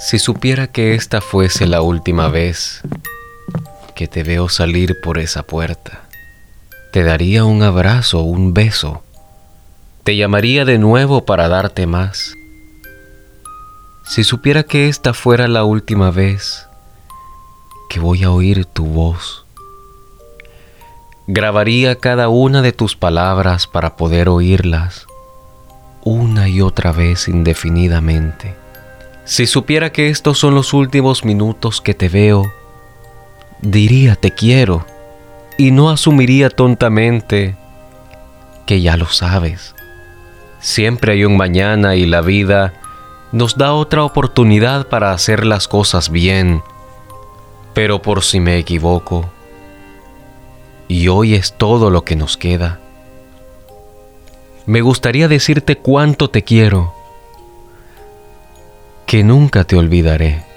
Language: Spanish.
Si supiera que esta fuese la última vez que te veo salir por esa puerta, te daría un abrazo, un beso. Te llamaría de nuevo para darte más. Si supiera que esta fuera la última vez que voy a oír tu voz, grabaría cada una de tus palabras para poder oírlas una y otra vez indefinidamente. Si supiera que estos son los últimos minutos que te veo, diría te quiero y no asumiría tontamente que ya lo sabes. Siempre hay un mañana y la vida nos da otra oportunidad para hacer las cosas bien. Pero por si me equivoco, y hoy es todo lo que nos queda, me gustaría decirte cuánto te quiero que nunca te olvidaré.